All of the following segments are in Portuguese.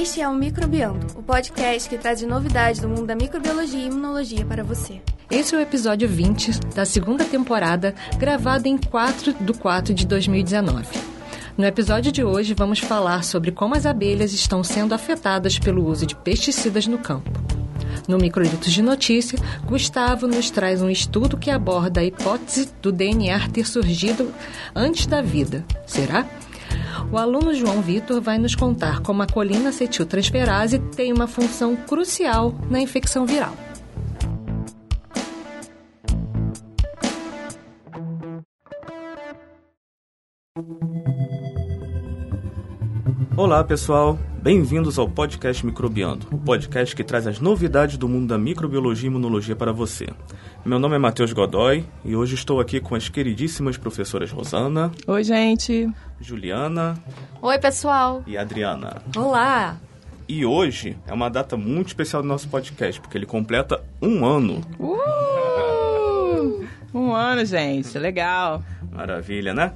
Este é o Microbiando, o podcast que traz novidades do mundo da microbiologia e imunologia para você. Esse é o episódio 20 da segunda temporada, gravado em 4 de 4 de 2019. No episódio de hoje, vamos falar sobre como as abelhas estão sendo afetadas pelo uso de pesticidas no campo. No Microlitos de Notícia, Gustavo nos traz um estudo que aborda a hipótese do DNA ter surgido antes da vida. Será? O aluno João Vitor vai nos contar como a colina acetiltransferase tem uma função crucial na infecção viral. Olá, pessoal. Bem-vindos ao podcast Microbiando, o podcast que traz as novidades do mundo da microbiologia e imunologia para você. Meu nome é Matheus Godoy e hoje estou aqui com as queridíssimas professoras Rosana. Oi, gente. Juliana. Oi, pessoal. E Adriana. Olá. E hoje é uma data muito especial do nosso podcast, porque ele completa um ano. Uh! Um ano, gente. Legal. Maravilha, né?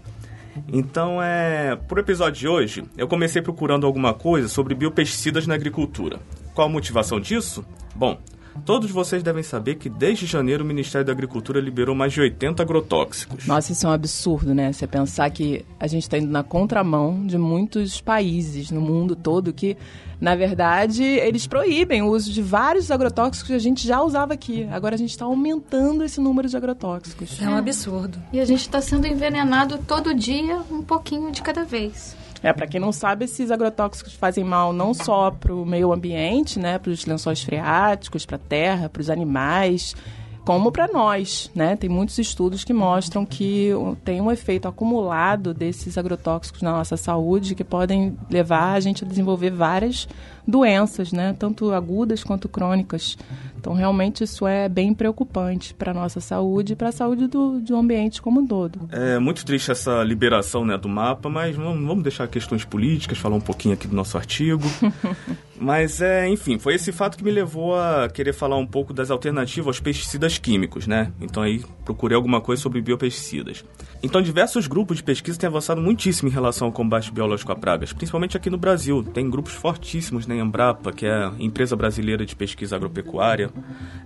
Então, é, pro episódio de hoje, eu comecei procurando alguma coisa sobre biopesticidas na agricultura. Qual a motivação disso? Bom, todos vocês devem saber que desde janeiro o Ministério da Agricultura liberou mais de 80 agrotóxicos. Nossa, isso é um absurdo, né? Você pensar que a gente está indo na contramão de muitos países no mundo todo que na verdade, eles proíbem o uso de vários agrotóxicos que a gente já usava aqui. Agora a gente está aumentando esse número de agrotóxicos. É um absurdo. E a gente está sendo envenenado todo dia, um pouquinho de cada vez. É, para quem não sabe, esses agrotóxicos fazem mal não só para o meio ambiente, né, para os lençóis freáticos, para a terra, para os animais, como para nós, né? Tem muitos estudos que mostram que tem um efeito acumulado desses agrotóxicos na nossa saúde que podem levar a gente a desenvolver várias doenças, né? Tanto agudas quanto crônicas. Então, realmente, isso é bem preocupante para a nossa saúde e para a saúde do, do ambiente como um todo. É muito triste essa liberação né, do mapa, mas vamos, vamos deixar questões políticas, falar um pouquinho aqui do nosso artigo. mas, é, enfim, foi esse fato que me levou a querer falar um pouco das alternativas aos pesticidas químicos, né? Então, aí, procurei alguma coisa sobre biopesticidas. Então, diversos grupos de pesquisa têm avançado muitíssimo em relação ao combate biológico a pragas, principalmente aqui no Brasil. Tem grupos fortíssimos, né? Embrapa, que é a empresa brasileira de pesquisa agropecuária,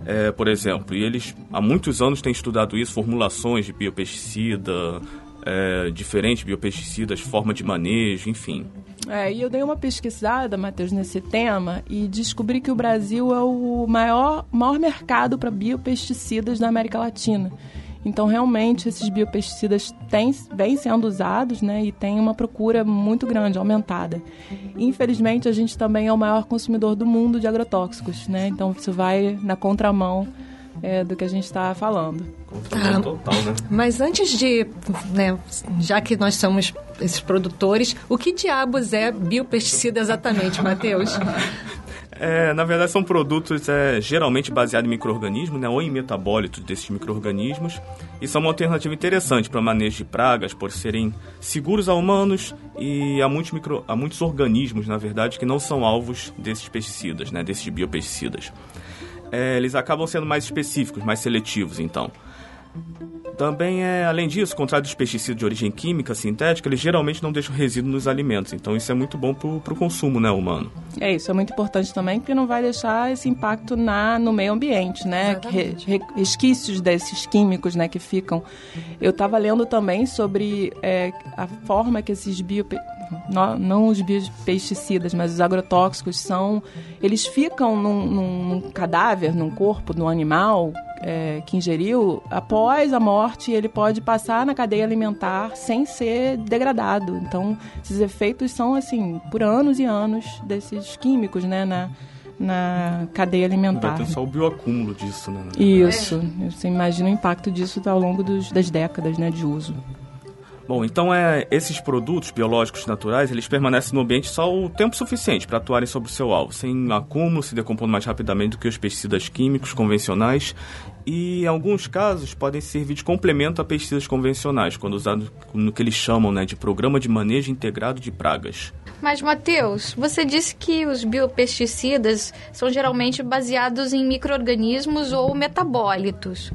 é, por exemplo. E eles, há muitos anos, têm estudado isso, formulações de biopesticida, é, diferentes biopesticidas, forma de manejo, enfim. É, e eu dei uma pesquisada, Matheus, nesse tema e descobri que o Brasil é o maior, maior mercado para biopesticidas da América Latina. Então, realmente, esses biopesticidas têm, vêm sendo usados né, e tem uma procura muito grande, aumentada. Infelizmente, a gente também é o maior consumidor do mundo de agrotóxicos, né? Então, isso vai na contramão é, do que a gente está falando. Ah, total, né? Mas antes de, né, já que nós somos esses produtores, o que diabos é biopesticida exatamente, Matheus? É, na verdade, são produtos é, geralmente baseados em micro-organismos, né, ou em metabólitos desses micro-organismos, e são uma alternativa interessante para manejo de pragas, por serem seguros a humanos e a muitos, micro, a muitos organismos, na verdade, que não são alvos desses pesticidas, né, desses biopesticidas. É, eles acabam sendo mais específicos, mais seletivos, então. Também é, além disso, contrário dos pesticidas de origem química, sintética, eles geralmente não deixam resíduo nos alimentos. Então isso é muito bom para o consumo né, humano. É, isso é muito importante também, porque não vai deixar esse impacto na, no meio ambiente, né? Re, resquícios desses químicos né, que ficam. Eu estava lendo também sobre é, a forma que esses bio não, não os biopesticidas, mas os agrotóxicos são. Eles ficam num, num cadáver, num corpo do animal é, que ingeriu, após a morte, ele pode passar na cadeia alimentar sem ser degradado. Então, esses efeitos são, assim, por anos e anos desses químicos, né, na, na cadeia alimentar. Vai ter só o bioacúmulo disso, né? Isso. Você imagina o impacto disso ao longo dos, das décadas né, de uso. Bom, então é, esses produtos biológicos naturais, eles permanecem no ambiente só o tempo suficiente para atuarem sobre o seu alvo, sem acúmulo, se decompondo mais rapidamente do que os pesticidas químicos convencionais e, em alguns casos, podem servir de complemento a pesticidas convencionais, quando usados no que eles chamam né, de Programa de Manejo Integrado de Pragas. Mas, Matheus, você disse que os biopesticidas são geralmente baseados em micro-organismos ou metabólitos.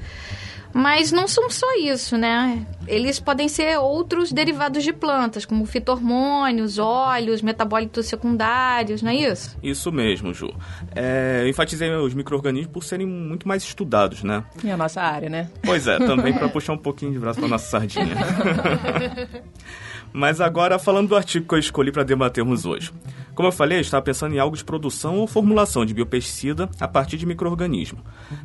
Mas não são só isso, né? Eles podem ser outros derivados de plantas, como fitormônios, óleos, metabólitos secundários, não é isso? Isso mesmo, Ju. É, eu enfatizei os micro-organismos por serem muito mais estudados, né? E a nossa área, né? Pois é, também para puxar um pouquinho de braço para nossa sardinha. Mas agora, falando do artigo que eu escolhi para debatermos hoje. Como eu falei, eu estava pensando em algo de produção ou formulação de biopesticida a partir de micro-organismo.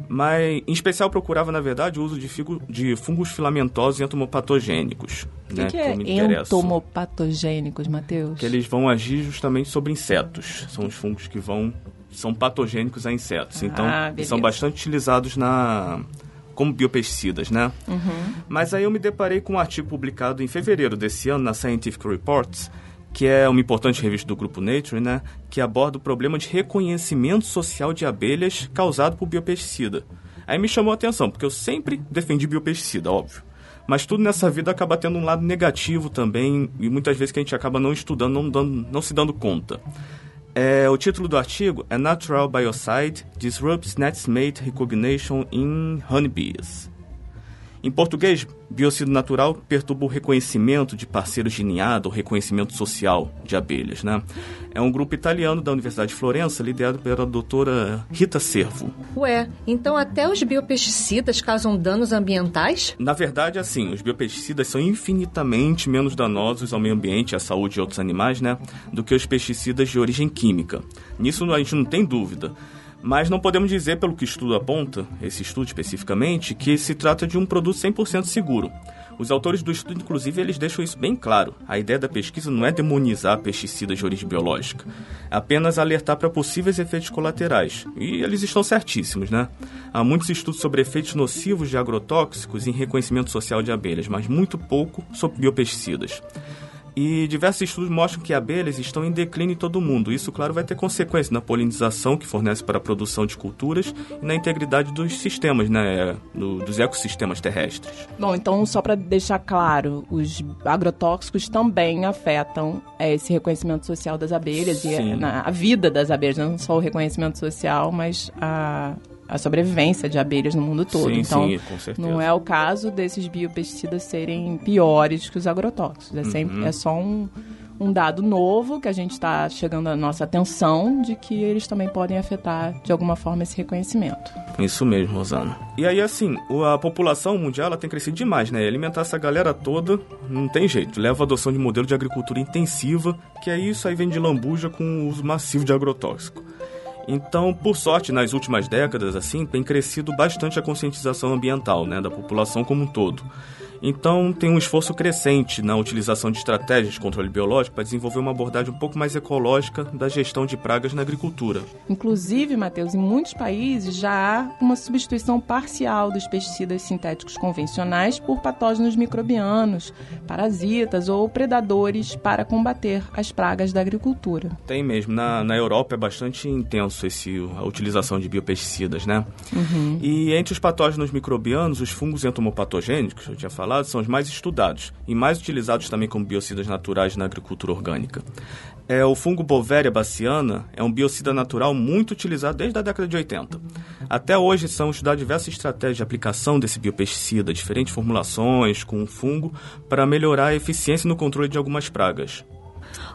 Mas, em especial, procurava, na verdade, o uso de, figo, de fungos filamentosos e entomopatogênicos. O que, né, que é que entomopatogênicos, Matheus? Que eles vão agir justamente sobre insetos. São os fungos que vão... São patogênicos a insetos. Então, ah, são bastante utilizados na como biopesticidas, né? Uhum. Mas aí eu me deparei com um artigo publicado em fevereiro desse ano na Scientific Reports, que é uma importante revista do grupo Nature, né? Que aborda o problema de reconhecimento social de abelhas causado por biopesticida. Aí me chamou a atenção, porque eu sempre defendi biopesticida, óbvio. Mas tudo nessa vida acaba tendo um lado negativo também, e muitas vezes que a gente acaba não estudando, não, dando, não se dando conta. É, o título do artigo é Natural Biocide Disrupts Mate Recognition in Honeybees. Em português, biocídio natural perturba o reconhecimento de parceiros de ninhada ou reconhecimento social de abelhas. Né? É um grupo italiano da Universidade de Florença, liderado pela doutora Rita Servo. Ué, então até os biopesticidas causam danos ambientais? Na verdade, assim, os biopesticidas são infinitamente menos danosos ao meio ambiente e à saúde de outros animais, né? Do que os pesticidas de origem química. Nisso a gente não tem dúvida. Mas não podemos dizer, pelo que o estudo aponta, esse estudo especificamente, que se trata de um produto 100% seguro. Os autores do estudo, inclusive, eles deixam isso bem claro. A ideia da pesquisa não é demonizar pesticidas de origem biológica, é apenas alertar para possíveis efeitos colaterais. E eles estão certíssimos, né? Há muitos estudos sobre efeitos nocivos de agrotóxicos em reconhecimento social de abelhas, mas muito pouco sobre biopesticidas. E diversos estudos mostram que abelhas estão em declínio em todo o mundo. Isso, claro, vai ter consequências na polinização que fornece para a produção de culturas e na integridade dos sistemas, né, do, dos ecossistemas terrestres. Bom, então, só para deixar claro, os agrotóxicos também afetam é, esse reconhecimento social das abelhas Sim. e a, a, vida das abelhas, não só o reconhecimento social, mas a a sobrevivência de abelhas no mundo todo. Sim, então, sim, com certeza. não é o caso desses biopesticidas serem piores que os agrotóxicos. É, sempre, uhum. é só um, um dado novo que a gente está chegando à nossa atenção de que eles também podem afetar de alguma forma esse reconhecimento. Isso mesmo, Rosana. E aí, assim, a população mundial ela tem crescido demais, né? E alimentar essa galera toda não tem jeito. Leva a adoção de modelo de agricultura intensiva, que é isso aí vem de lambuja com o uso massivo de agrotóxico. Então, por sorte, nas últimas décadas, assim, tem crescido bastante a conscientização ambiental, né, da população como um todo. Então, tem um esforço crescente na utilização de estratégias de controle biológico para desenvolver uma abordagem um pouco mais ecológica da gestão de pragas na agricultura. Inclusive, Matheus, em muitos países já há uma substituição parcial dos pesticidas sintéticos convencionais por patógenos microbianos, parasitas ou predadores para combater as pragas da agricultura. Tem mesmo. Na, na Europa é bastante intenso esse, a utilização de biopesticidas, né? Uhum. E entre os patógenos microbianos, os fungos entomopatogênicos, eu tinha falado, são os mais estudados e mais utilizados também como biocidas naturais na agricultura orgânica. É, o fungo Bovéria baciana é um biocida natural muito utilizado desde a década de 80. Até hoje são estudadas diversas estratégias de aplicação desse biopesticida, diferentes formulações com o fungo, para melhorar a eficiência no controle de algumas pragas.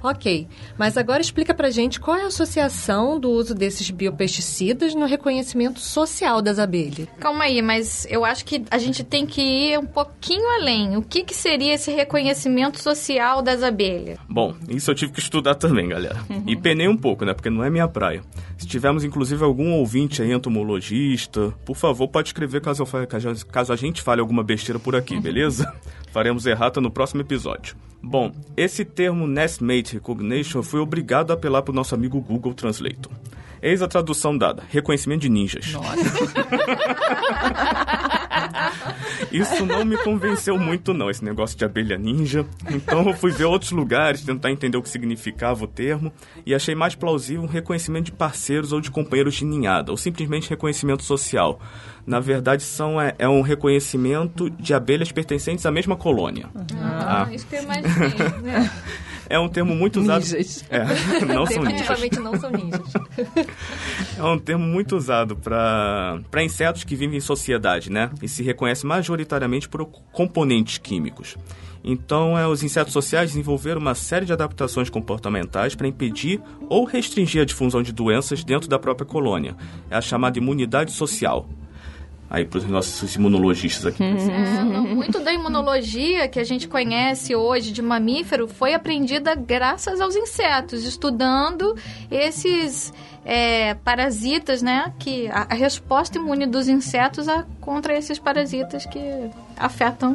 Ok, mas agora explica pra gente qual é a associação do uso desses biopesticidas no reconhecimento social das abelhas. Calma aí, mas eu acho que a gente tem que ir um pouquinho além. O que, que seria esse reconhecimento social das abelhas? Bom, isso eu tive que estudar também, galera. Uhum. E penei um pouco, né? Porque não é minha praia. Se tivermos, inclusive, algum ouvinte aí, entomologista, por favor, pode escrever caso, eu, caso a gente fale alguma besteira por aqui, beleza? Faremos errata no próximo episódio. Bom, esse termo Nestmate Recognition fui obrigado a apelar para o nosso amigo Google Translator. Eis a tradução dada: reconhecimento de ninjas. Nossa. Isso não me convenceu muito, não, esse negócio de abelha ninja. Então eu fui ver outros lugares, tentar entender o que significava o termo, e achei mais plausível um reconhecimento de parceiros ou de companheiros de ninhada, ou simplesmente reconhecimento social. Na verdade, são, é, é um reconhecimento de abelhas pertencentes à mesma colônia. Ah, ah. isso que eu imaginei, né? é um termo muito usado. Ninjas. É, não são ninjas. Definitivamente não são ninjas. É um termo muito usado para insetos que vivem em sociedade, né? E se reconhece majoritariamente por componentes químicos. Então, é, os insetos sociais desenvolveram uma série de adaptações comportamentais para impedir ou restringir a difusão de doenças dentro da própria colônia. É a chamada imunidade social. Aí, para os nossos imunologistas aqui. É, não, muito da imunologia que a gente conhece hoje de mamífero foi aprendida graças aos insetos, estudando esses é, parasitas, né? Que a, a resposta imune dos insetos a, contra esses parasitas que afetam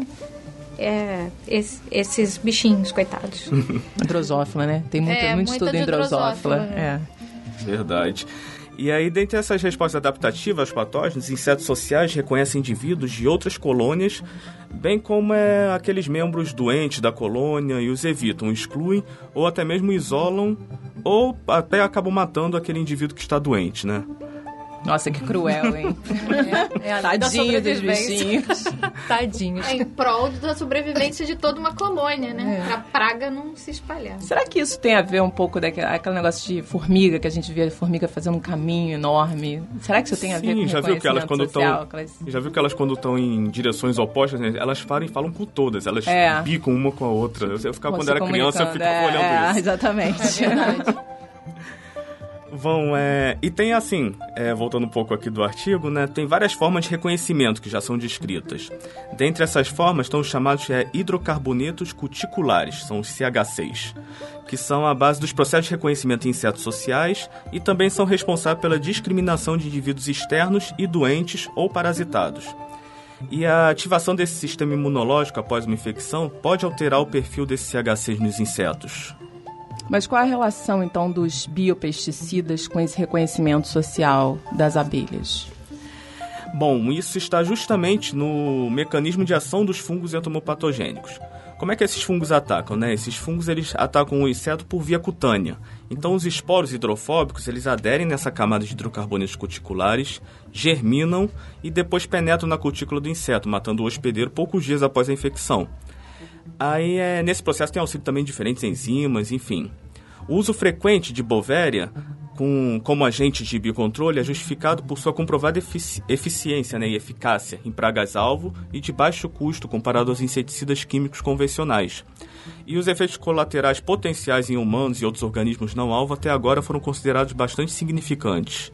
é, es- esses bichinhos, coitados. Drosófila, né? Tem muito, É, muito estudo em drosófila. drosófila, É. Verdade. E aí, dentre essas respostas adaptativas aos patógenos, insetos sociais reconhecem indivíduos de outras colônias, bem como é, aqueles membros doentes da colônia e os evitam, excluem ou até mesmo isolam ou até acabam matando aquele indivíduo que está doente, né? Nossa, que cruel, hein? É da Tadinho dos bichinhos. Tadinhos. É em prol da sobrevivência de toda uma colônia, né? Pra praga não se espalhar. Será que isso tem a ver um pouco daquele aquele negócio de formiga, que a gente vê a formiga fazendo um caminho enorme? Será que isso tem a ver Sim, com já viu que elas quando estão aquelas- já viu que elas quando estão em direções opostas, né, elas falam e falam com todas, elas É. bicam uma com a outra. Eu, eu ficava quando era criança, eu ficava é, olhando é, isso. Exatamente. Vão, é... E tem assim, é, voltando um pouco aqui do artigo, né? Tem várias formas de reconhecimento que já são descritas. Dentre essas formas estão os chamados é, hidrocarbonetos cuticulares, são os CH6, que são a base dos processos de reconhecimento em insetos sociais e também são responsáveis pela discriminação de indivíduos externos e doentes ou parasitados. E a ativação desse sistema imunológico após uma infecção pode alterar o perfil desse CH6 nos insetos. Mas qual a relação, então, dos biopesticidas com esse reconhecimento social das abelhas? Bom, isso está justamente no mecanismo de ação dos fungos entomopatogênicos. Como é que esses fungos atacam, né? Esses fungos eles atacam o inseto por via cutânea. Então os esporos hidrofóbicos eles aderem nessa camada de hidrocarbonetos cuticulares, germinam e depois penetram na cutícula do inseto, matando o hospedeiro poucos dias após a infecção. Aí é, nesse processo tem auxílio também de diferentes enzimas, enfim. O uso frequente de Bovéria com, como agente de biocontrole é justificado por sua comprovada efici- eficiência né, e eficácia em pragas-alvo e de baixo custo comparado aos inseticidas químicos convencionais. E os efeitos colaterais potenciais em humanos e outros organismos não-alvo até agora foram considerados bastante significantes.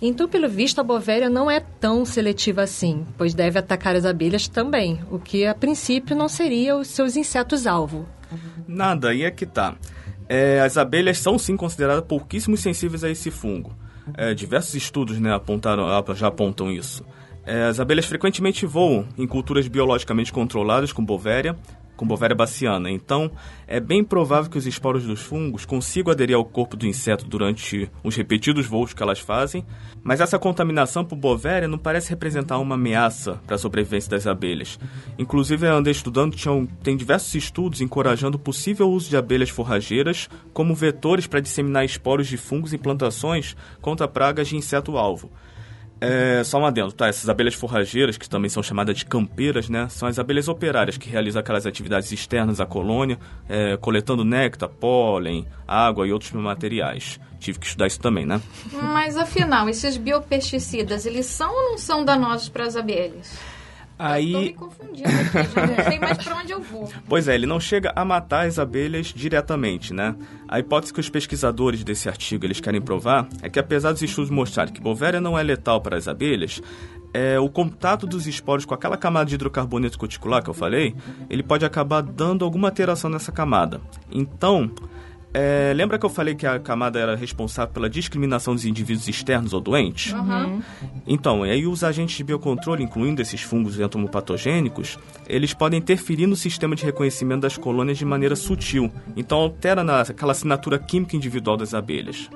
Então, pelo visto, a bovéria não é tão seletiva assim, pois deve atacar as abelhas também, o que a princípio não seria os seus insetos-alvo. Nada, aí é que tá. É, as abelhas são sim consideradas pouquíssimo sensíveis a esse fungo. É, diversos estudos né, apontaram, já apontam isso. É, as abelhas frequentemente voam em culturas biologicamente controladas com bovéria, com bovéria baciana. Então, é bem provável que os esporos dos fungos consigam aderir ao corpo do inseto durante os repetidos voos que elas fazem, mas essa contaminação por bovéria não parece representar uma ameaça para a sobrevivência das abelhas. Inclusive, eu andei estudando, tinham, tem diversos estudos encorajando o possível uso de abelhas forrageiras como vetores para disseminar esporos de fungos em plantações contra pragas de inseto-alvo. É, só um adendo, tá? Essas abelhas forrageiras, que também são chamadas de campeiras, né? São as abelhas operárias que realizam aquelas atividades externas à colônia, é, coletando néctar, pólen, água e outros materiais. Tive que estudar isso também, né? Mas afinal, esses biopesticidas, eles são ou não são danosos para as abelhas? Eu tô me Aí, confundindo aqui, já não sei mais para onde eu vou. pois é, ele não chega a matar as abelhas diretamente, né? A hipótese que os pesquisadores desse artigo eles querem provar é que apesar dos estudos mostrarem que bovéria não é letal para as abelhas, é, o contato dos esporos com aquela camada de hidrocarboneto cuticular que eu falei, ele pode acabar dando alguma alteração nessa camada. Então, é, lembra que eu falei que a camada era responsável pela discriminação dos indivíduos externos ou doentes? Então, e aí os agentes de biocontrole, incluindo esses fungos entomopatogênicos, eles podem interferir no sistema de reconhecimento das colônias de maneira sutil. Então, altera na, aquela assinatura química individual das abelhas.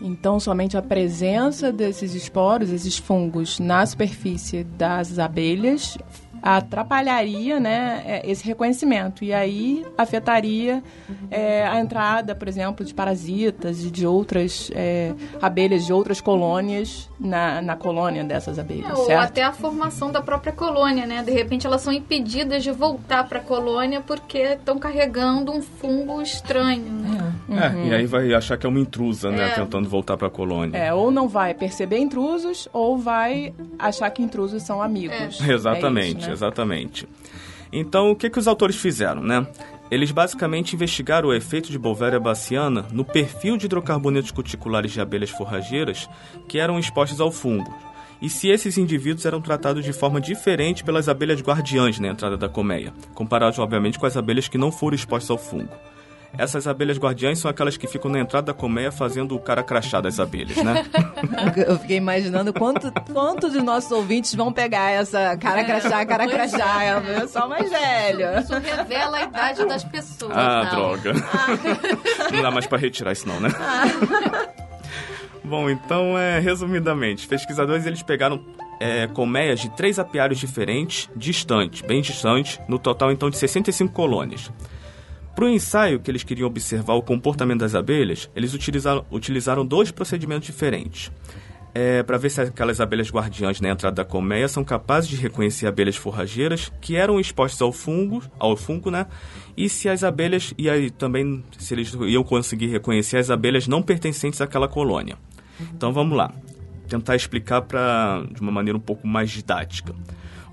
Então, somente a presença desses esporos, esses fungos, na superfície das abelhas atrapalharia né, é, esse reconhecimento. E aí afetaria é, a entrada, por exemplo, de parasitas e de outras é, abelhas de outras colônias na, na colônia dessas abelhas. É, ou até a formação da própria colônia, né? De repente elas são impedidas de voltar para a colônia porque estão carregando um fungo estranho. Né? É, uhum. e aí vai achar que é uma intrusa, né? Tentando voltar para a colônia. É, ou não vai perceber intrusos ou vai achar que intrusos são amigos. Exatamente. Isso, né? Exatamente. Então, o que, que os autores fizeram, né? Eles basicamente investigaram o efeito de Bovéria baciana no perfil de hidrocarbonetos cuticulares de abelhas forrageiras que eram expostos ao fungo, e se esses indivíduos eram tratados de forma diferente pelas abelhas guardiãs na entrada da colmeia, comparados obviamente com as abelhas que não foram expostas ao fungo. Essas abelhas guardiãs são aquelas que ficam na entrada da colmeia fazendo o cara crachá das abelhas, né? Eu fiquei imaginando quanto, quantos de nossos ouvintes vão pegar essa cara crachá, cara crachá. É o pessoal mais velho. Isso revela a idade das pessoas. Ah, não. droga. Ah. Não dá mais para retirar isso não, né? Ah. Bom, então, é, resumidamente, pesquisadores eles pegaram é, colmeias de três apiários diferentes, distantes, bem distantes, no total então de 65 colônias. Para o ensaio que eles queriam observar o comportamento das abelhas, eles utilizaram, utilizaram dois procedimentos diferentes. É, para ver se aquelas abelhas guardiãs na entrada da colmeia são capazes de reconhecer abelhas forrageiras que eram expostas ao fungo, ao fungo, né? E se as abelhas e aí também se eles iam conseguir reconhecer as abelhas não pertencentes àquela colônia. Então vamos lá, tentar explicar para de uma maneira um pouco mais didática.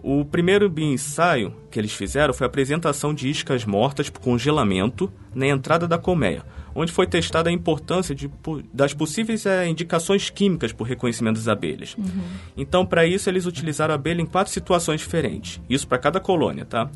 O primeiro ensaio que eles fizeram foi a apresentação de iscas mortas por congelamento na entrada da colmeia, onde foi testada a importância de, das possíveis é, indicações químicas por reconhecimento das abelhas. Uhum. Então, para isso, eles utilizaram a abelha em quatro situações diferentes, isso para cada colônia, tá?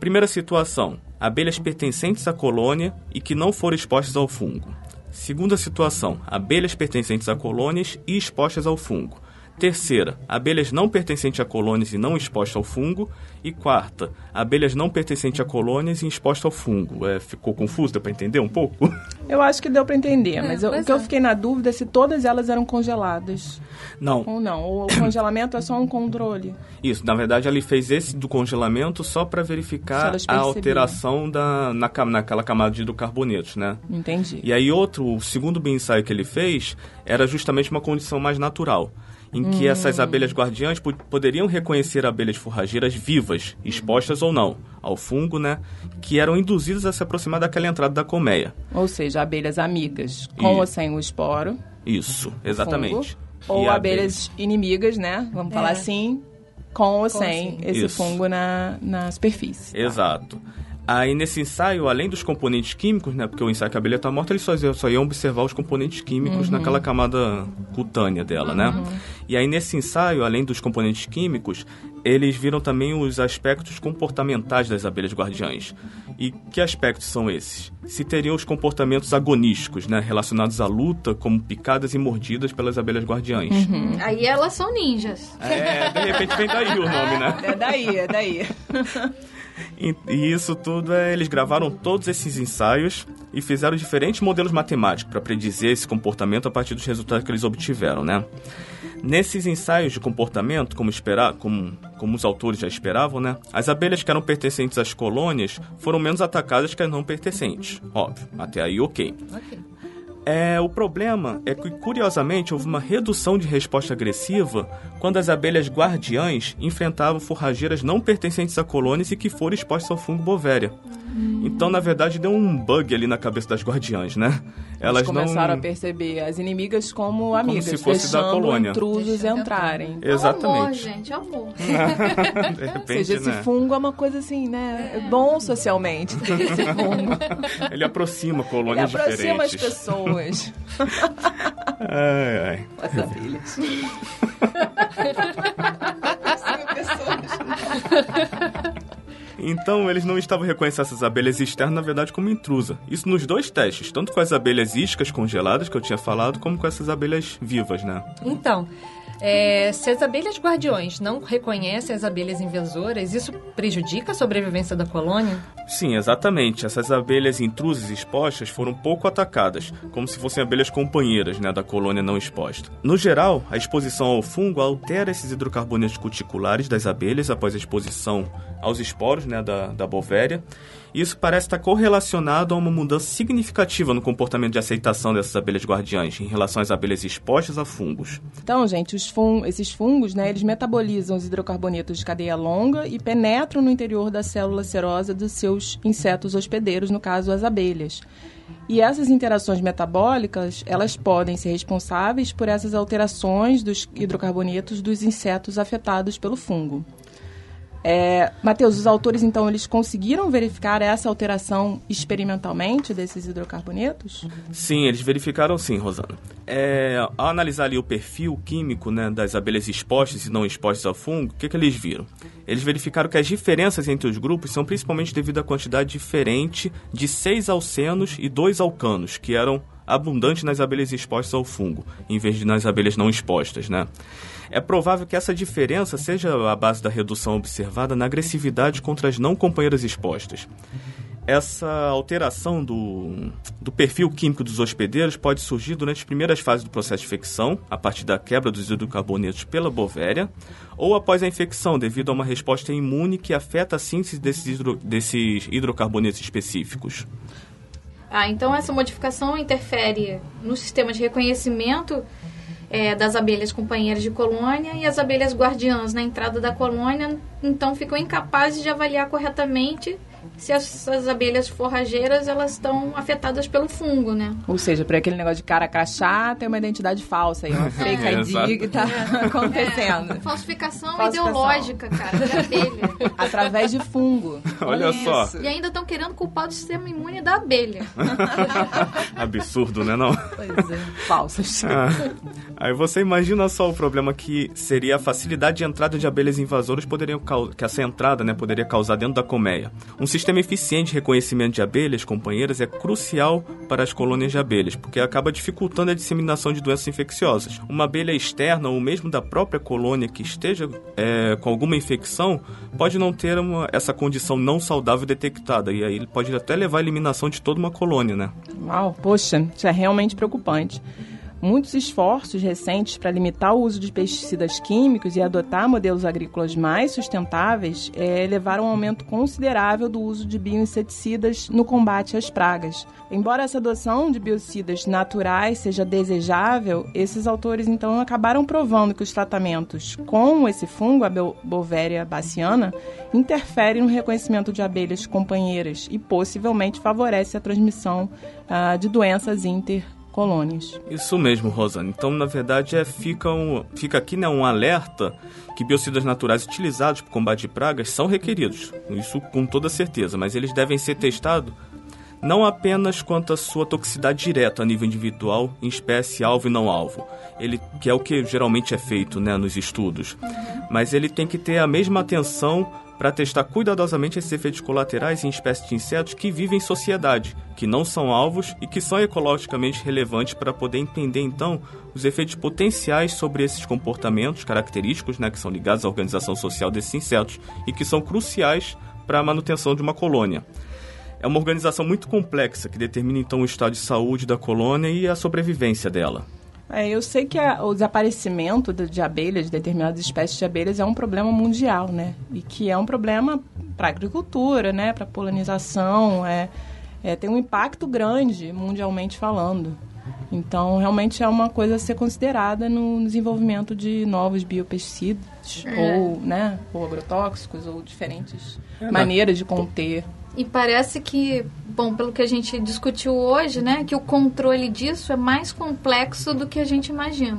Primeira situação, abelhas pertencentes à colônia e que não foram expostas ao fungo. Segunda situação, abelhas pertencentes a colônias e expostas ao fungo. Terceira, abelhas não pertencentes a colônias e não expostas ao fungo. E quarta, abelhas não pertencentes a colônias e expostas ao fungo. É, ficou confuso? Deu para entender um pouco? Eu acho que deu para entender, é, mas eu, o que é. eu fiquei na dúvida é se todas elas eram congeladas. Não. Ou não, ou o congelamento é só um controle. Isso, na verdade ele fez esse do congelamento só para verificar a alteração da, na, naquela camada de hidrocarbonetos, né? Entendi. E aí outro, o segundo bem ensaio que ele fez era justamente uma condição mais natural em que hum. essas abelhas guardiãs poderiam reconhecer abelhas forrageiras vivas, expostas ou não, ao fungo, né? Que eram induzidas a se aproximar daquela entrada da colmeia. Ou seja, abelhas amigas, com e... ou sem o esporo. Isso, exatamente. Fungo, ou abelhas inimigas, né? Vamos é. falar assim, com ou sem esse Isso. fungo na, na superfície. Exato. Aí nesse ensaio, além dos componentes químicos, né, porque o ensaio que a abelha está morta, eles só, só iam observar os componentes químicos uhum. naquela camada cutânea dela, né? uhum. né? E aí nesse ensaio, além dos componentes químicos, eles viram também os aspectos comportamentais das abelhas guardiãs. E que aspectos são esses? Se teriam os comportamentos agonísticos, né, relacionados à luta, como picadas e mordidas pelas abelhas guardiãs. Uhum. Aí elas são ninjas. É, de repente vem daí o nome, né? É daí, é daí. E, isso tudo é, eles gravaram todos esses ensaios e fizeram diferentes modelos matemáticos para predizer esse comportamento a partir dos resultados que eles obtiveram, né? Nesses ensaios de comportamento, como, esperar, como, como os autores já esperavam, né? As abelhas que eram pertencentes às colônias foram menos atacadas que as não pertencentes. Óbvio, até aí ok. Ok. É, o problema é que, curiosamente, houve uma redução de resposta agressiva quando as abelhas guardiãs enfrentavam forrageiras não pertencentes a colônias e que foram expostas ao fungo bovéria. Então, na verdade, deu um bug ali na cabeça das guardiãs, né? Elas Eles começaram não... a perceber as inimigas como amigas, como se fosse da colônia. intrusos entrarem. Exatamente. Amor, gente, amor. De repente, Ou seja, esse né? fungo é uma coisa assim, né? É bom socialmente ter esse fungo. Ele aproxima colônias Ele aproxima diferentes. as pessoas. ai, ai. As abelhas. aproxima pessoas. Então, eles não estavam reconhecendo essas abelhas externas, na verdade, como intrusa. Isso nos dois testes, tanto com as abelhas iscas congeladas, que eu tinha falado, como com essas abelhas vivas, né? Então, É, se as abelhas guardiões não reconhecem as abelhas invasoras, isso prejudica a sobrevivência da colônia? Sim, exatamente. Essas abelhas intrusas expostas foram pouco atacadas, como se fossem abelhas companheiras né, da colônia não exposta. No geral, a exposição ao fungo altera esses hidrocarbonetos cuticulares das abelhas após a exposição aos esporos né, da, da bovéria, isso parece estar correlacionado a uma mudança significativa no comportamento de aceitação dessas abelhas guardiãs em relação às abelhas expostas a fungos. Então, gente, fun esses fungos, né, eles metabolizam os hidrocarbonetos de cadeia longa e penetram no interior da célula serosa dos seus insetos hospedeiros, no caso as abelhas. E essas interações metabólicas, elas podem ser responsáveis por essas alterações dos hidrocarbonetos dos insetos afetados pelo fungo. É, Mateus, os autores então eles conseguiram verificar essa alteração experimentalmente desses hidrocarbonetos? Sim, eles verificaram sim, Rosana. É, ao analisar ali o perfil químico né, das abelhas expostas e não expostas ao fungo, o que, que eles viram? Eles verificaram que as diferenças entre os grupos são principalmente devido à quantidade diferente de seis alcenos e dois alcanos, que eram abundantes nas abelhas expostas ao fungo, em vez de nas abelhas não expostas, né? É provável que essa diferença seja a base da redução observada na agressividade contra as não companheiras expostas. Essa alteração do, do perfil químico dos hospedeiros pode surgir durante as primeiras fases do processo de infecção, a partir da quebra dos hidrocarbonetos pela bovéria, ou após a infecção, devido a uma resposta imune que afeta a síntese desses, hidro, desses hidrocarbonetos específicos. Ah, então essa modificação interfere no sistema de reconhecimento é, das abelhas companheiras de colônia e as abelhas guardiãs na entrada da colônia, então ficam incapazes de avaliar corretamente se essas abelhas forrageiras elas estão afetadas pelo fungo, né? Ou seja, para aquele negócio de cara crachá, tem uma identidade falsa aí, uma fake é, ID que está é. acontecendo. É. Falsificação, Falsificação, ideológica, cara, de abelha. Através de fungo. Olha, Olha só. E ainda estão querendo culpar o sistema imune da abelha. Absurdo, né não? Pois é, falsas. Ah, aí você imagina só o problema que seria a facilidade de entrada de abelhas invasoras poderiam que essa entrada, né, poderia causar dentro da colmeia. Um sistema eficiente de reconhecimento de abelhas companheiras é crucial para as colônias de abelhas, porque acaba dificultando a disseminação de doenças infecciosas. Uma abelha externa ou mesmo da própria colônia que esteja é, com alguma infecção pode não ter uma, essa condição não saudável detectada e aí ele pode até levar à eliminação de toda uma colônia, né? Uau, poxa, isso é realmente preocupante. Muitos esforços recentes para limitar o uso de pesticidas químicos e adotar modelos agrícolas mais sustentáveis é, levaram a um aumento considerável do uso de bioinseticidas no combate às pragas. Embora essa adoção de biocidas naturais seja desejável, esses autores então acabaram provando que os tratamentos com esse fungo, a Bovéria baciana, interferem no reconhecimento de abelhas companheiras e possivelmente favorece a transmissão uh, de doenças inter colônias. Isso mesmo, Rosana. Então, na verdade, é, fica, um, fica aqui né, um alerta que biocidas naturais utilizados para combate de pragas são requeridos. Isso com toda certeza, mas eles devem ser testados não apenas quanto à sua toxicidade direta a nível individual, em espécie alvo e não alvo, ele que é o que geralmente é feito né, nos estudos, mas ele tem que ter a mesma atenção para testar cuidadosamente esses efeitos colaterais em espécies de insetos que vivem em sociedade, que não são alvos e que são ecologicamente relevantes para poder entender então os efeitos potenciais sobre esses comportamentos característicos, né, que são ligados à organização social desses insetos e que são cruciais para a manutenção de uma colônia. É uma organização muito complexa que determina então o estado de saúde da colônia e a sobrevivência dela. É, eu sei que a, o desaparecimento de, de, abelhas, de determinadas espécies de abelhas, é um problema mundial, né? E que é um problema para a agricultura, né? Para a polinização, é, é, tem um impacto grande mundialmente falando. Então, realmente é uma coisa a ser considerada no desenvolvimento de novos biopesticidas, é. ou, né, ou agrotóxicos, ou diferentes é, maneiras de conter e parece que, bom, pelo que a gente discutiu hoje, né, que o controle disso é mais complexo do que a gente imagina.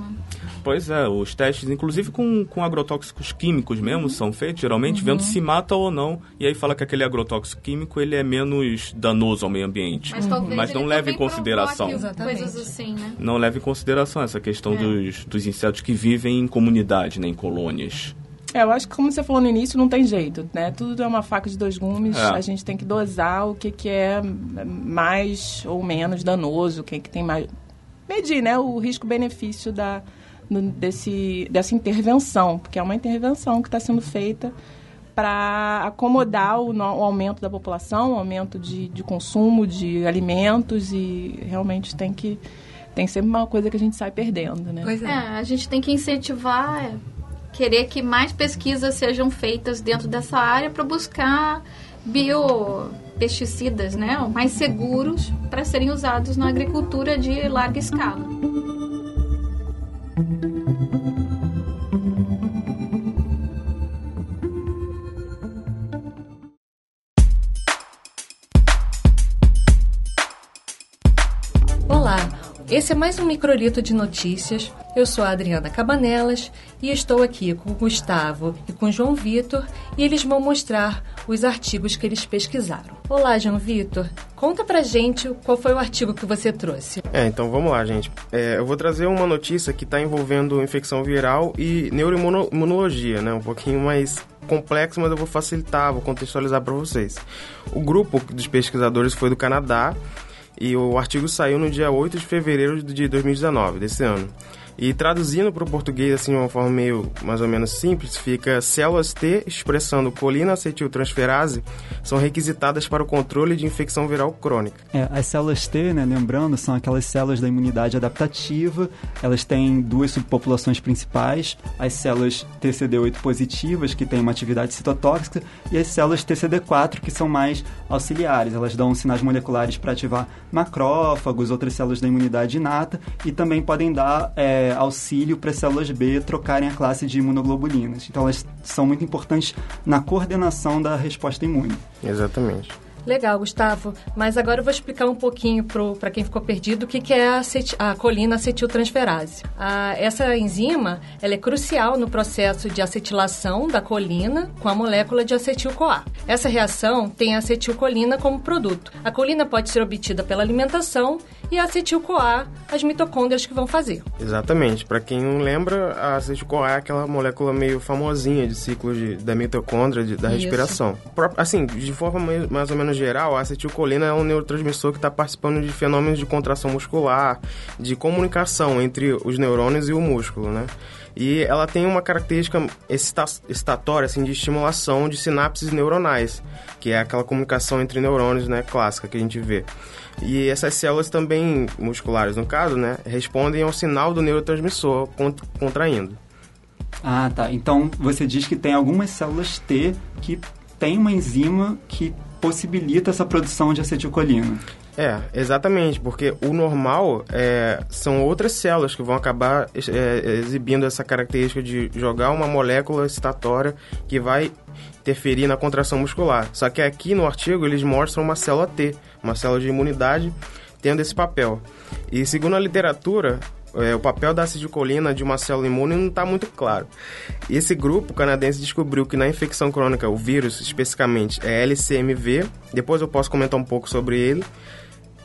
Pois é, os testes, inclusive com, com agrotóxicos químicos mesmo, uhum. são feitos, geralmente, uhum. vendo se mata ou não. E aí fala que aquele agrotóxico químico ele é menos danoso ao meio ambiente. Mas, Mas não leva em consideração. Coisas assim, né? Não leva em consideração essa questão é. dos, dos insetos que vivem em comunidade, né, em colônias. É, eu acho que como você falou no início, não tem jeito, né? Tudo é uma faca de dois gumes, é. a gente tem que dosar o que, que é mais ou menos danoso, o que, que tem mais... Medir, né? O risco-benefício da, desse, dessa intervenção, porque é uma intervenção que está sendo feita para acomodar o, o, aumento da população, o aumento de, de consumo de alimentos e realmente tem que tem sempre uma coisa que a gente sai perdendo, né? Pois é. é a gente tem que incentivar, é, querer que mais pesquisas sejam feitas dentro dessa área para buscar biopesticidas, né, mais seguros para serem usados na agricultura de larga escala. Esse é mais um microlito de notícias. Eu sou a Adriana Cabanelas e estou aqui com o Gustavo e com o João Vitor e eles vão mostrar os artigos que eles pesquisaram. Olá, João Vitor. Conta pra gente qual foi o artigo que você trouxe. É, então vamos lá, gente. É, eu vou trazer uma notícia que está envolvendo infecção viral e neuroimunologia, né? Um pouquinho mais complexo, mas eu vou facilitar, vou contextualizar para vocês. O grupo dos pesquisadores foi do Canadá e o artigo saiu no dia 8 de fevereiro de 2019, desse ano. E traduzindo para o português assim de uma forma meio mais ou menos simples, fica células T expressando colina acetiltransferase são requisitadas para o controle de infecção viral crônica. É, as células T, né, lembrando, são aquelas células da imunidade adaptativa. Elas têm duas subpopulações principais: as células TCD8 positivas, que têm uma atividade citotóxica, e as células TCD4, que são mais auxiliares. Elas dão sinais moleculares para ativar macrófagos, outras células da imunidade inata, e também podem dar é, auxílio para as células B trocarem a classe de imunoglobulinas. Então, elas são muito importantes na coordenação da resposta imune. Exatamente. Legal, Gustavo. Mas agora eu vou explicar um pouquinho para quem ficou perdido o que, que é a, a colina acetiltransferase. A, essa enzima ela é crucial no processo de acetilação da colina com a molécula de acetil-CoA. Essa reação tem a acetilcolina como produto. A colina pode ser obtida pela alimentação e a acetil-CoA as mitocôndrias que vão fazer. Exatamente. Para quem não lembra, a acetil-CoA é aquela molécula meio famosinha de ciclo de, da mitocôndria, de, da Isso. respiração. Assim, de forma mais ou menos geral, a acetilcolina é um neurotransmissor que está participando de fenômenos de contração muscular, de comunicação entre os neurônios e o músculo, né? E ela tem uma característica excitatória, assim, de estimulação de sinapses neuronais, que é aquela comunicação entre neurônios, né, clássica que a gente vê. E essas células também musculares, no caso, né, respondem ao sinal do neurotransmissor contraindo. Ah, tá. Então você diz que tem algumas células T que tem uma enzima que possibilita essa produção de acetilcolina. É, exatamente, porque o normal é, são outras células que vão acabar é, exibindo essa característica de jogar uma molécula excitatória que vai interferir na contração muscular. Só que aqui no artigo eles mostram uma célula T, uma célula de imunidade, tendo esse papel. E segundo a literatura, é, o papel da acetilcolina de uma célula imune não está muito claro. E esse grupo canadense descobriu que na infecção crônica, o vírus especificamente é LCMV, depois eu posso comentar um pouco sobre ele,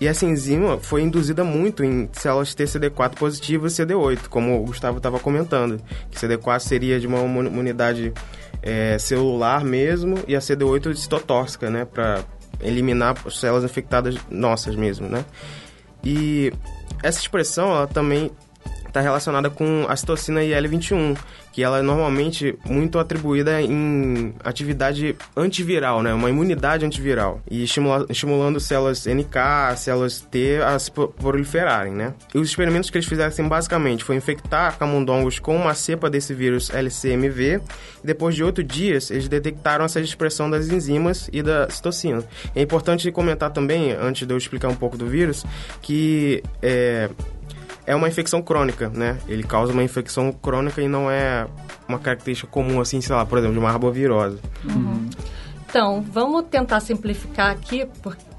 e essa enzima foi induzida muito em células TCD4 positivas e CD8, como o Gustavo estava comentando, que CD4 seria de uma imunidade é, celular mesmo e a CD8 citotóxica, né, para eliminar as células infectadas nossas mesmo, né? E essa expressão ela também está relacionada com a citocina IL-21, que ela é normalmente muito atribuída em atividade antiviral, né? Uma imunidade antiviral. E estimula estimulando células NK, células T a se proliferarem, né? E os experimentos que eles fizeram, assim, basicamente, foi infectar camundongos com uma cepa desse vírus LCMV. E depois de oito dias, eles detectaram essa expressão das enzimas e da citocina. É importante comentar também, antes de eu explicar um pouco do vírus, que... É, é uma infecção crônica, né? Ele causa uma infecção crônica e não é uma característica comum, assim, sei lá, por exemplo, de uma arbovirose. Uhum. Então, vamos tentar simplificar aqui,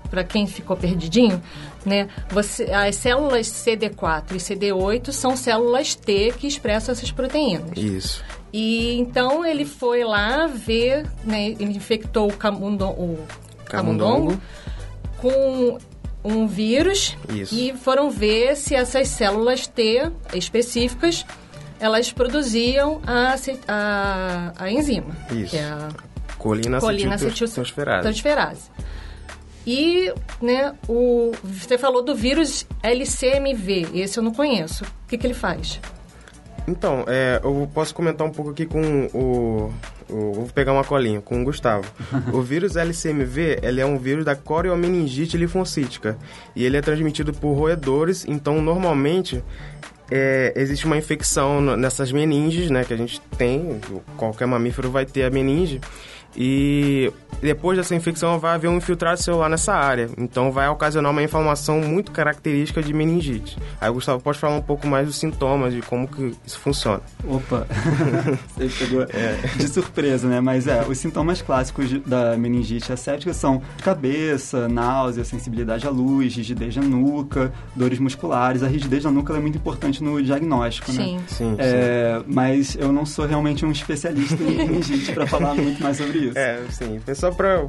para quem ficou perdidinho, né? Você, as células CD4 e CD8 são células T que expressam essas proteínas. Isso. E então ele foi lá ver, né? Ele infectou o, camundongo, o camundongo, camundongo com um vírus Isso. e foram ver se essas células T específicas elas produziam a, a, a enzima. Isso. Que é a colina, colina acetiltransferase. Transferase. E, né, o, você falou do vírus LCMV, esse eu não conheço. O que, que ele faz? Então, é, eu posso comentar um pouco aqui com o, o vou pegar uma colinha com o Gustavo. o vírus LCMV, ele é um vírus da coriomeningite linfocítica. E ele é transmitido por roedores, então normalmente é, existe uma infecção nessas meninges, né, que a gente tem, qualquer mamífero vai ter a meninge, e depois dessa infecção vai haver um infiltrado celular nessa área, então vai ocasionar uma inflamação muito característica de meningite. Aí o Gustavo pode falar um pouco mais dos sintomas, de como que isso funciona. Opa, você pegou é. de surpresa, né? Mas é, os sintomas clássicos da meningite asséptica são cabeça, náusea, sensibilidade à luz, rigidez na nuca, dores musculares. A rigidez na nuca é muito importante no diagnóstico, sim. né? Sim, é, sim. Mas eu não sou realmente um especialista em meningite para falar muito mais sobre isso. É, sim. Foi só para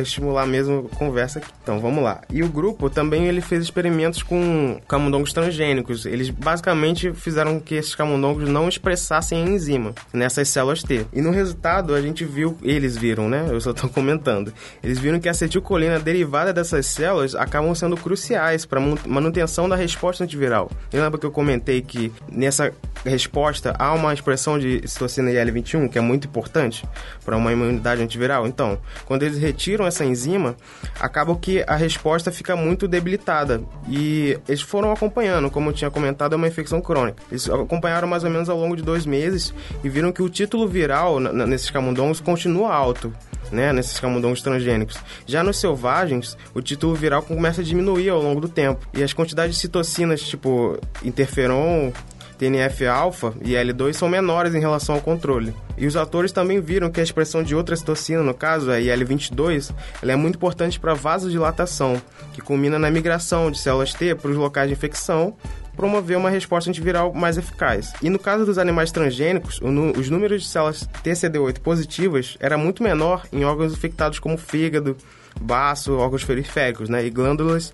estimular mesmo a conversa aqui. Então, vamos lá. E o grupo também ele fez experimentos com camundongos transgênicos. Eles basicamente fizeram que esses camundongos não expressassem a enzima nessas células T. E no resultado, a gente viu, eles viram, né? Eu só estou comentando. Eles viram que a acetilcolina derivada dessas células acabam sendo cruciais para manutenção da resposta antiviral. Lembra que eu comentei que nessa resposta há uma expressão de citocina IL-21, que é muito importante para uma imunidade antiviral? Então, quando eles retiram essa enzima, acaba que a resposta fica muito debilitada. E eles foram acompanhando, como eu tinha comentado, é uma infecção crônica. Eles acompanharam mais ou menos ao longo de dois meses e viram que o título viral nesses camundongos continua alto. Né, nesses camundongos transgênicos. Já nos selvagens, o título viral começa a diminuir ao longo do tempo. E as quantidades de citocinas, tipo interferon, TNF-alfa e L2 são menores em relação ao controle. E os autores também viram que a expressão de outra citocina, no caso a IL-22, ela é muito importante para vasodilatação, que culmina na migração de células T para os locais de infecção promover uma resposta antiviral mais eficaz. E no caso dos animais transgênicos, os números de células TCD8 positivas era muito menor em órgãos infectados como fígado, baço, órgãos periféricos, né, e glândulas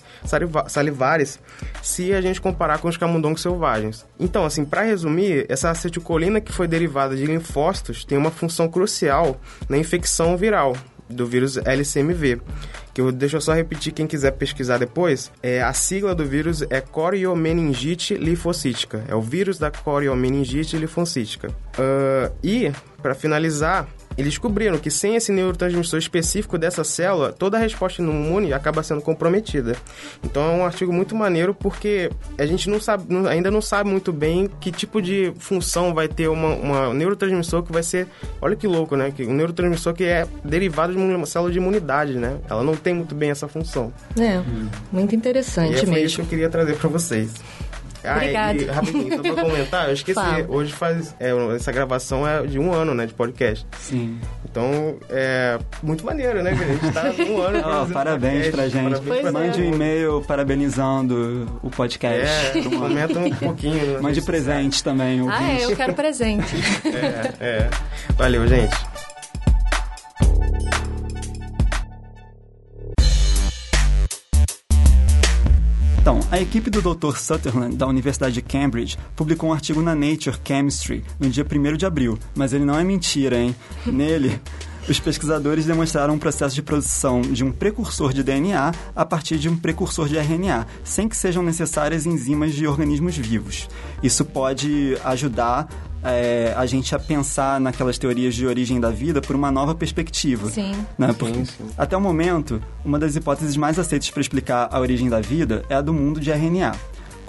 salivares, se a gente comparar com os camundongos selvagens. Então, assim, para resumir, essa acetilcolina que foi derivada de linfócitos tem uma função crucial na infecção viral do vírus LCMV. Que eu, deixa eu só repetir, quem quiser pesquisar depois, é, a sigla do vírus é coriomeningite linfocítica. É o vírus da coriomeningite linfocítica. Uh, e, para finalizar, eles descobriram que sem esse neurotransmissor específico dessa célula, toda a resposta imune acaba sendo comprometida. Então é um artigo muito maneiro porque a gente não sabe, ainda não sabe muito bem que tipo de função vai ter uma, uma neurotransmissor que vai ser, olha que louco, né? Que um neurotransmissor que é derivado de uma célula de imunidade, né? Ela não tem muito bem essa função. É, muito interessante e mesmo. Foi isso que eu queria trazer para vocês. Ah, Obrigada. E, rapidinho, só pra comentar, eu esqueci, Fala. hoje faz. É, essa gravação é de um ano, né, de podcast. Sim. Então, é muito maneiro, né? Que a gente tá um ano. Oh, parabéns pra gente. Parabéns pra Mande um e-mail parabenizando o podcast. É, comenta um pouquinho. Mande presente também. Ah, é, eu quero presente. é, é. Valeu, gente. Então, a equipe do Dr. Sutherland, da Universidade de Cambridge, publicou um artigo na Nature Chemistry no dia 1 de abril. Mas ele não é mentira, hein? Nele, os pesquisadores demonstraram um processo de produção de um precursor de DNA a partir de um precursor de RNA, sem que sejam necessárias enzimas de organismos vivos. Isso pode ajudar é, a gente a pensar naquelas teorias de origem da vida por uma nova perspectiva. Sim. Né? Porque, sim, sim. Até o momento, uma das hipóteses mais aceitas para explicar a origem da vida é a do mundo de RNA.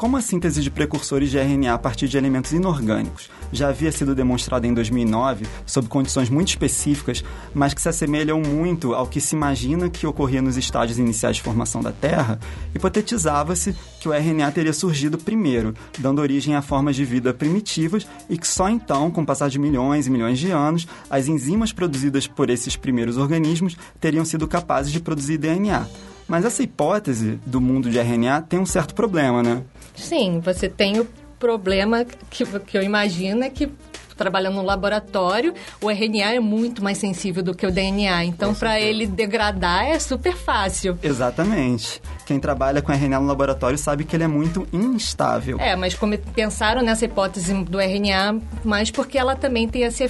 Como a síntese de precursores de RNA a partir de elementos inorgânicos já havia sido demonstrada em 2009, sob condições muito específicas, mas que se assemelham muito ao que se imagina que ocorria nos estágios iniciais de formação da Terra, hipotetizava-se que o RNA teria surgido primeiro, dando origem a formas de vida primitivas e que só então, com o passar de milhões e milhões de anos, as enzimas produzidas por esses primeiros organismos teriam sido capazes de produzir DNA. Mas essa hipótese do mundo de RNA tem um certo problema, né? Sim, você tem o problema que, que eu imagino é que trabalhando no laboratório, o RNA é muito mais sensível do que o DNA. Então, para ele degradar é super fácil. Exatamente. Quem trabalha com RNA no laboratório sabe que ele é muito instável. É, mas como pensaram nessa hipótese do RNA, mais porque ela também tem esse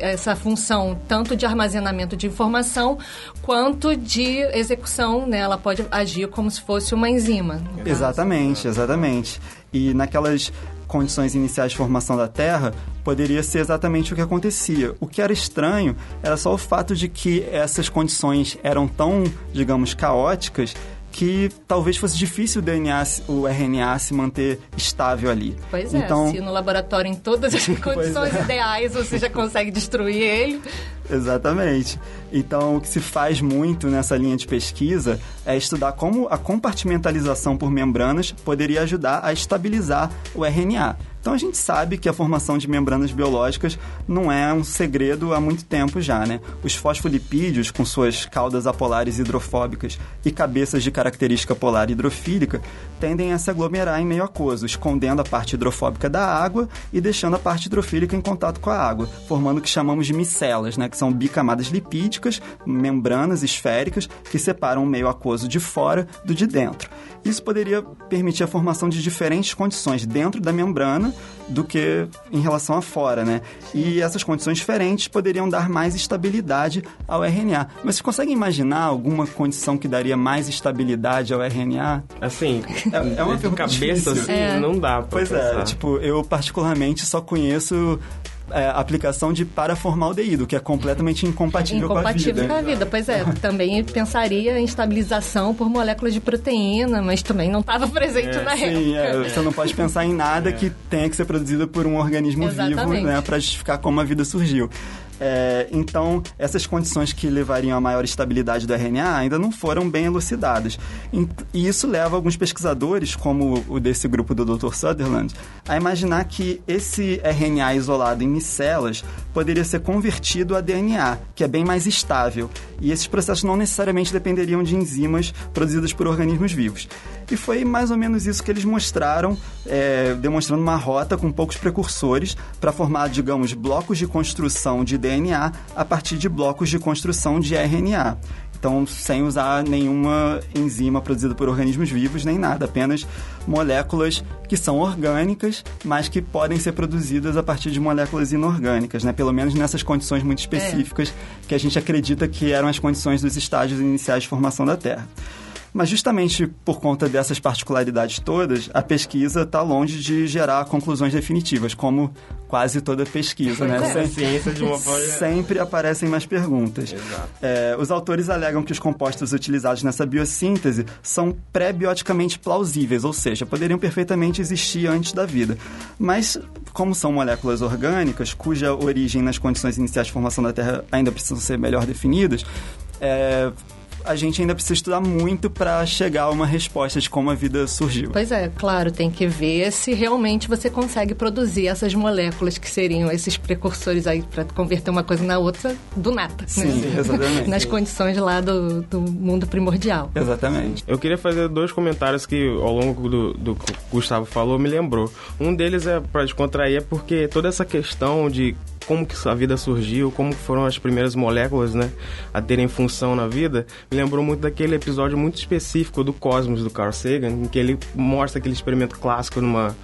essa função tanto de armazenamento de informação quanto de execução, né? Ela pode agir como se fosse uma enzima. Exatamente, exatamente. E naquelas condições iniciais de formação da Terra, poderia ser exatamente o que acontecia. O que era estranho era só o fato de que essas condições eram tão, digamos, caóticas que talvez fosse difícil o DNA, o RNA se manter estável ali. Pois é, então, se no laboratório em todas as condições é. ideais você já consegue destruir ele. Exatamente. Então, o que se faz muito nessa linha de pesquisa é estudar como a compartimentalização por membranas poderia ajudar a estabilizar o RNA. Então a gente sabe que a formação de membranas biológicas não é um segredo há muito tempo já, né? Os fosfolipídios, com suas caudas apolares hidrofóbicas e cabeças de característica polar hidrofílica, tendem a se aglomerar em meio aquoso, escondendo a parte hidrofóbica da água e deixando a parte hidrofílica em contato com a água, formando o que chamamos de micelas, né? Que são bicamadas lipídicas, membranas esféricas que separam o meio aquoso de fora do de dentro. Isso poderia permitir a formação de diferentes condições dentro da membrana do que em relação a fora, né? E essas condições diferentes poderiam dar mais estabilidade ao RNA. Mas vocês conseguem imaginar alguma condição que daria mais estabilidade ao RNA? Assim, é, é uma de cabeça assim, é. não dá pra Pois é, pensar. é, tipo, eu particularmente só conheço é, aplicação de paraformaldeído, que é completamente incompatível, incompatível com a vida. com a vida, pois é. também pensaria em estabilização por moléculas de proteína, mas também não estava presente é, na sim, época. É, você não pode pensar em nada que tenha que ser produzido por um organismo Exatamente. vivo, né, para justificar como a vida surgiu. É, então, essas condições que levariam a maior estabilidade do RNA ainda não foram bem elucidadas. E isso leva alguns pesquisadores, como o desse grupo do Dr. Sutherland, a imaginar que esse RNA isolado em micelas poderia ser convertido a DNA, que é bem mais estável. E esses processos não necessariamente dependeriam de enzimas produzidas por organismos vivos. E foi mais ou menos isso que eles mostraram, é, demonstrando uma rota com poucos precursores para formar, digamos, blocos de construção de DNA a partir de blocos de construção de RNA. Então, sem usar nenhuma enzima produzida por organismos vivos, nem nada, apenas moléculas que são orgânicas, mas que podem ser produzidas a partir de moléculas inorgânicas, né? Pelo menos nessas condições muito específicas é. que a gente acredita que eram as condições dos estágios iniciais de formação da Terra. Mas justamente por conta dessas particularidades todas, a pesquisa está longe de gerar conclusões definitivas, como quase toda pesquisa, né? Sempre, ciência de uma forma... sempre aparecem mais perguntas. É, os autores alegam que os compostos utilizados nessa biossíntese são pré-bioticamente plausíveis, ou seja, poderiam perfeitamente existir antes da vida. Mas, como são moléculas orgânicas, cuja origem nas condições iniciais de formação da Terra ainda precisam ser melhor definidas, é, a gente ainda precisa estudar muito para chegar a uma resposta de como a vida surgiu. Pois é, claro, tem que ver se realmente você consegue produzir essas moléculas que seriam esses precursores aí para converter uma coisa na outra do nada. Né? Sim, né? exatamente. Nas condições lá do, do mundo primordial. Exatamente. Eu queria fazer dois comentários que ao longo do, do que o Gustavo falou me lembrou. Um deles é para descontrair, é porque toda essa questão de como que a vida surgiu, como foram as primeiras moléculas, né, a terem função na vida, me lembrou muito daquele episódio muito específico do Cosmos do Carl Sagan, em que ele mostra aquele experimento clássico numa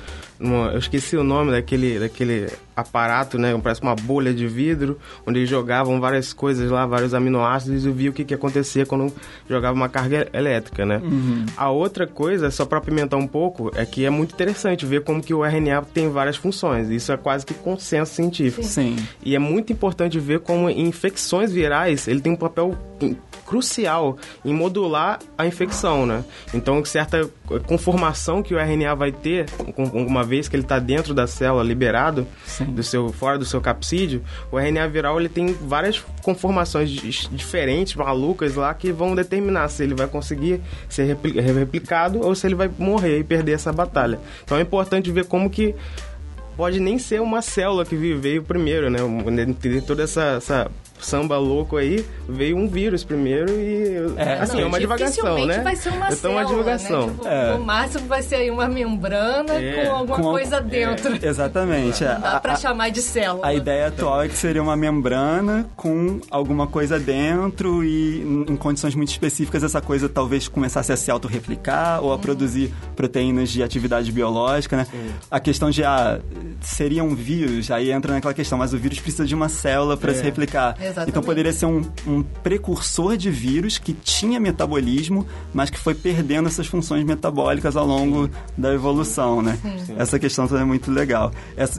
eu esqueci o nome daquele, daquele aparato, né? Parece uma bolha de vidro, onde eles jogavam várias coisas lá, vários aminoácidos e via o que, que acontecia quando jogava uma carga elétrica, né? Uhum. A outra coisa, só para pimentar um pouco, é que é muito interessante ver como que o RNA tem várias funções. Isso é quase que consenso científico. Sim. E é muito importante ver como em infecções virais ele tem um papel crucial em modular a infecção, né? Então, certa conformação que o RNA vai ter, uma vez que ele está dentro da célula, liberado, do seu, fora do seu capsídeo, o RNA viral ele tem várias conformações diferentes, malucas lá, que vão determinar se ele vai conseguir ser replicado ou se ele vai morrer e perder essa batalha. Então é importante ver como que pode nem ser uma célula que veio primeiro, né? Tem toda essa, essa samba louco aí, veio um vírus primeiro e. É, assim, não, é uma divagação, né? vai ser uma então, uma divagação. Né? Tipo, é. No máximo vai ser aí uma membrana é. com alguma com coisa dentro. É. Exatamente. Não dá pra a, chamar de célula. A ideia atual é que seria uma membrana com alguma coisa dentro e em condições muito específicas essa coisa talvez começasse a se autorreplicar ou a hum. produzir proteínas de atividade biológica, né? Sim. A questão de, ah, seria um vírus, aí entra naquela questão, mas o vírus precisa de uma célula para se replicar. Exatamente. Então poderia ser um, um precursor de vírus que tinha metabolismo, mas que foi perdendo essas funções metabólicas ao longo Sim. da evolução, né? Sim. Essa questão também é muito legal.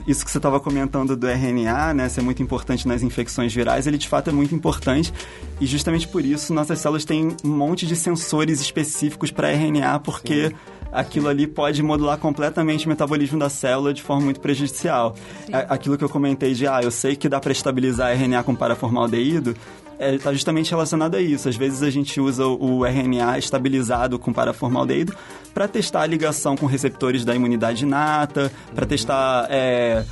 Isso que você estava comentando do RNA, né, ser muito importante nas infecções virais, ele de fato é muito importante e justamente por isso nossas células têm um monte de sensores específicos para RNA, porque Sim aquilo ali pode modular completamente o metabolismo da célula de forma muito prejudicial. Sim. Aquilo que eu comentei de, ah, eu sei que dá para estabilizar RNA com paraformaldeído, está é, tá justamente relacionado a isso. Às vezes a gente usa o RNA estabilizado com paraformaldeído para testar a ligação com receptores da imunidade inata, para testar é,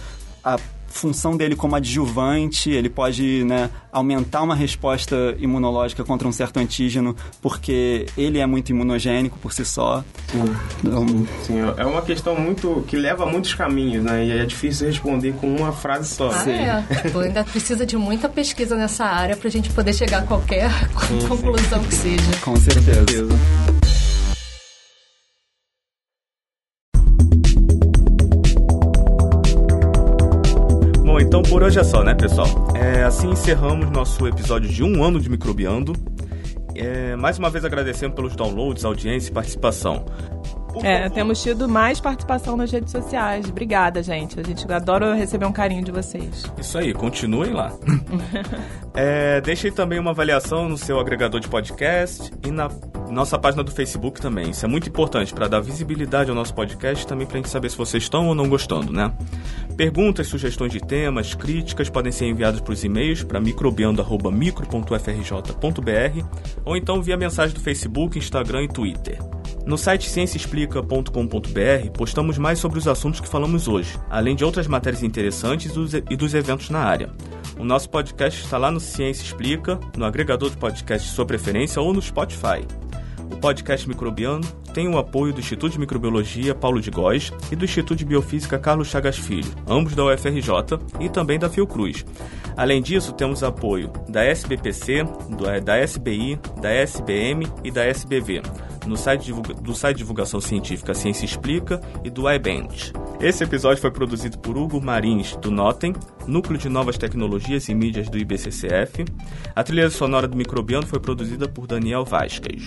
a função dele como adjuvante, ele pode né, aumentar uma resposta imunológica contra um certo antígeno, porque ele é muito imunogênico por si só. Sim. Então, Sim, é uma questão muito que leva a muitos caminhos, né? E é difícil responder com uma frase só. Ah, é. Ainda precisa de muita pesquisa nessa área para a gente poder chegar a qualquer sim, conclusão sim. que seja. Com certeza. Com certeza. Por hoje é só, né, pessoal? É, assim encerramos nosso episódio de um ano de Microbiando. É, mais uma vez agradecendo pelos downloads, audiência e participação. é, temos tido mais participação nas redes sociais. Obrigada, gente. A gente adora receber um carinho de vocês. Isso aí, continuem lá. é, deixem também uma avaliação no seu agregador de podcast e na nossa página do Facebook também. Isso é muito importante para dar visibilidade ao nosso podcast e também para a gente saber se vocês estão ou não gostando, né? Perguntas, sugestões de temas, críticas podem ser enviadas para os e-mails para microbiando.micro.frj.br ou então via mensagem do Facebook, Instagram e Twitter. No site cienciaexplica.com.br postamos mais sobre os assuntos que falamos hoje, além de outras matérias interessantes e dos eventos na área. O nosso podcast está lá no Ciência Explica, no agregador de podcast de sua preferência ou no Spotify. O podcast Microbiano tem o apoio do Instituto de Microbiologia Paulo de Góes e do Instituto de Biofísica Carlos Chagas Filho, ambos da UFRJ e também da Fiocruz. Além disso, temos apoio da SBPC, da SBI, da SBM e da SBV, no site do site de divulgação científica Ciência Explica e do iBench. Esse episódio foi produzido por Hugo Marins, do Notem, Núcleo de Novas Tecnologias e Mídias do IBCCF. A trilha sonora do Microbiano foi produzida por Daniel Vasquez.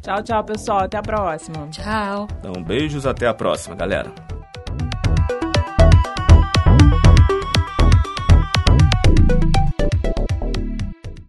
Tchau, tchau, pessoal. Até a próxima. Tchau. Então, beijos, até a próxima, galera.